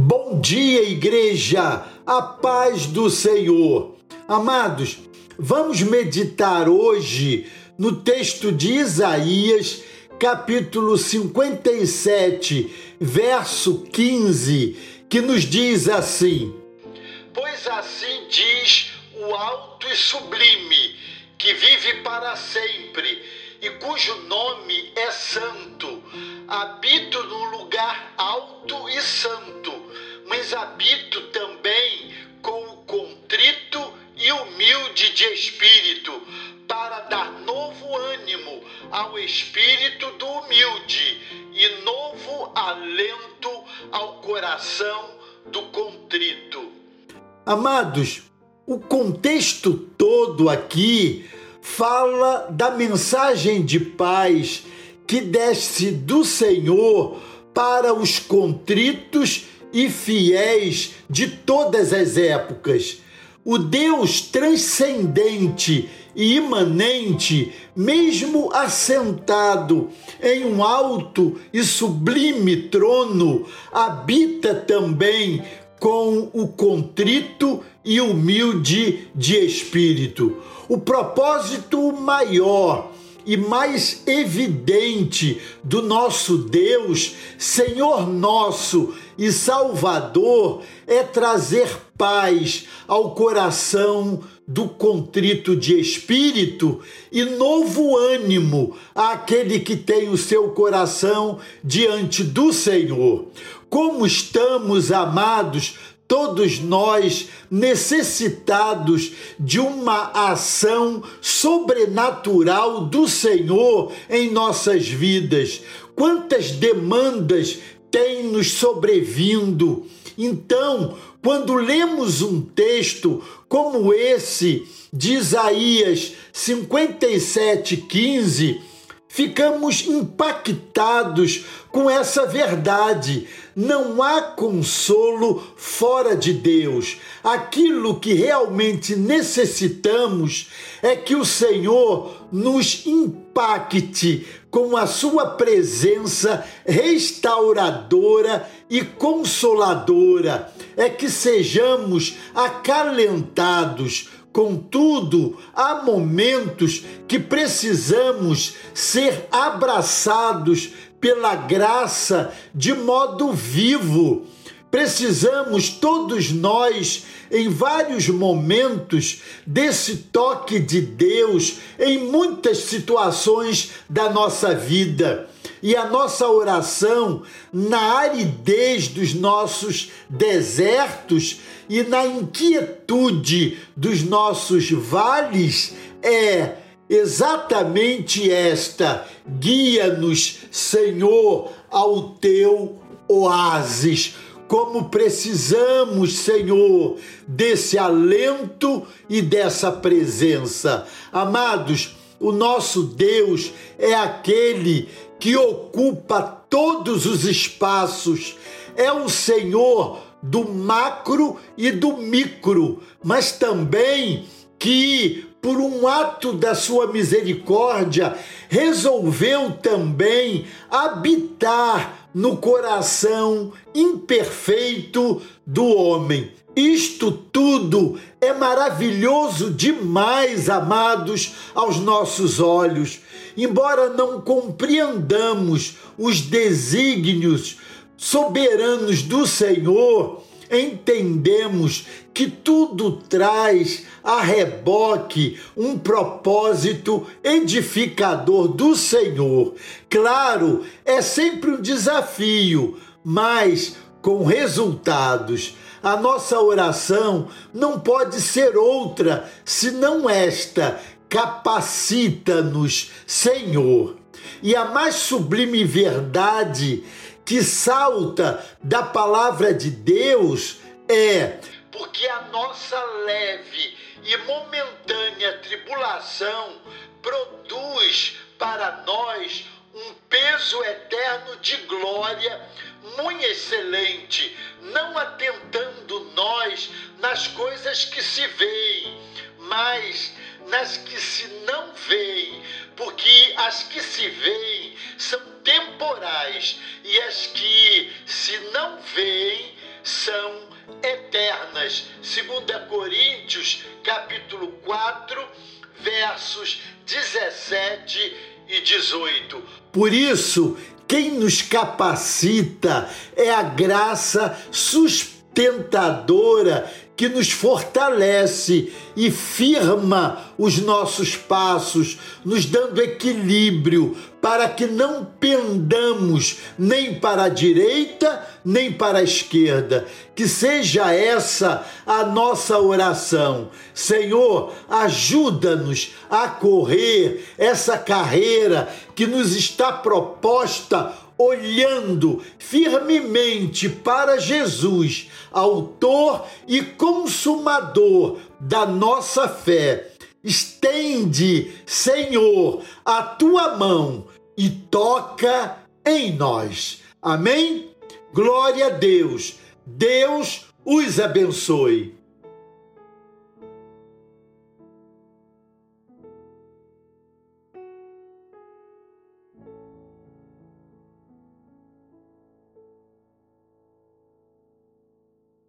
Bom dia, igreja, a paz do Senhor. Amados, vamos meditar hoje no texto de Isaías, capítulo 57, verso 15, que nos diz assim: Pois assim diz o alto e sublime, que vive para sempre de espírito, para dar novo ânimo ao espírito do humilde e novo alento ao coração do contrito. Amados, o contexto todo aqui fala da mensagem de paz que desce do Senhor para os contritos e fiéis de todas as épocas. O Deus transcendente e imanente, mesmo assentado em um alto e sublime trono, habita também com o contrito e humilde de espírito. O propósito maior e mais evidente do nosso Deus, Senhor nosso e Salvador, é trazer paz ao coração do contrito de espírito e novo ânimo àquele que tem o seu coração diante do Senhor. Como estamos, amados, todos nós necessitados de uma ação sobrenatural do Senhor em nossas vidas. Quantas demandas têm nos sobrevindo. Então, quando lemos um texto como esse de Isaías 57:15, ficamos impactados com essa verdade. Não há consolo fora de Deus. Aquilo que realmente necessitamos é que o Senhor nos impacte com a sua presença restauradora e consoladora. É que sejamos acalentados Contudo, há momentos que precisamos ser abraçados pela graça de modo vivo. Precisamos todos nós, em vários momentos, desse toque de Deus em muitas situações da nossa vida. E a nossa oração, na aridez dos nossos desertos e na inquietude dos nossos vales, é exatamente esta: guia-nos, Senhor, ao teu oásis. Como precisamos, Senhor, desse alento e dessa presença. Amados, o nosso Deus é aquele que ocupa todos os espaços, é o Senhor do macro e do micro, mas também que, por um ato da sua misericórdia, resolveu também habitar no coração imperfeito do homem. Isto tudo é maravilhoso demais, amados, aos nossos olhos. Embora não compreendamos os desígnios soberanos do Senhor, entendemos que tudo traz a reboque um propósito edificador do Senhor. Claro, é sempre um desafio, mas com resultados. A nossa oração não pode ser outra senão esta: capacita-nos, Senhor. E a mais sublime verdade que salta da palavra de Deus é porque a nossa leve e momentânea tribulação produz para nós um peso eterno de glória muito excelente, não atentando nós nas coisas que se veem, mas nas que se não veem, porque as que se veem são temporais e as que se não veem são eternas. 2 Coríntios, capítulo 4, versos 17 e 18. Por isso, quem nos capacita é a graça sustentadora que nos fortalece e firma os nossos passos, nos dando equilíbrio para que não pendamos nem para a direita nem para a esquerda. Que seja essa a nossa oração. Senhor, ajuda-nos a correr essa carreira que nos está proposta olhando firmemente para Jesus, Autor e Consumador da nossa fé. Estende, Senhor, a tua mão e toca em nós. Amém? Glória a Deus. Deus os abençoe.